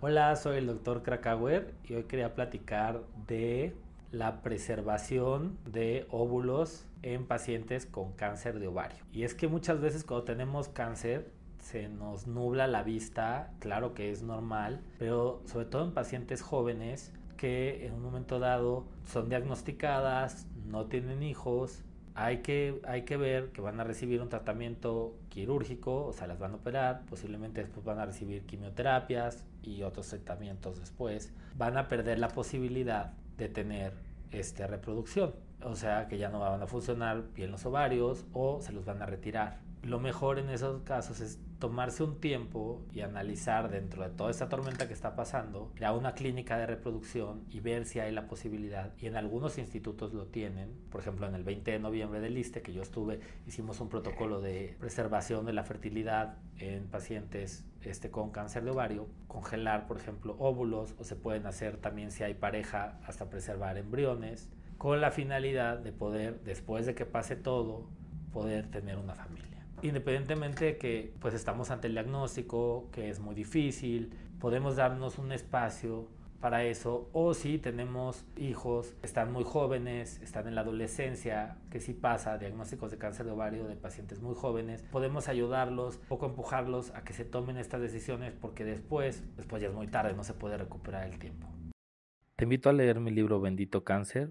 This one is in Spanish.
Hola, soy el doctor Krakauer y hoy quería platicar de la preservación de óvulos en pacientes con cáncer de ovario. Y es que muchas veces cuando tenemos cáncer se nos nubla la vista, claro que es normal, pero sobre todo en pacientes jóvenes que en un momento dado son diagnosticadas, no tienen hijos, hay que, hay que ver que van a recibir un tratamiento quirúrgico, o sea, las van a operar, posiblemente después van a recibir quimioterapias y otros tratamientos después. Van a perder la posibilidad de tener este, reproducción, o sea, que ya no van a funcionar bien los ovarios o se los van a retirar. Lo mejor en esos casos es tomarse un tiempo y analizar dentro de toda esta tormenta que está pasando, ir a una clínica de reproducción y ver si hay la posibilidad. Y en algunos institutos lo tienen. Por ejemplo, en el 20 de noviembre del ISTE, que yo estuve, hicimos un protocolo de preservación de la fertilidad en pacientes este, con cáncer de ovario. Congelar, por ejemplo, óvulos o se pueden hacer también si hay pareja hasta preservar embriones con la finalidad de poder, después de que pase todo, poder tener una familia independientemente de que pues estamos ante el diagnóstico, que es muy difícil, podemos darnos un espacio para eso o si tenemos hijos, están muy jóvenes, están en la adolescencia, que si pasa diagnósticos de cáncer de ovario de pacientes muy jóvenes, podemos ayudarlos, poco empujarlos a que se tomen estas decisiones porque después, después ya es muy tarde, no se puede recuperar el tiempo. Te invito a leer mi libro Bendito Cáncer,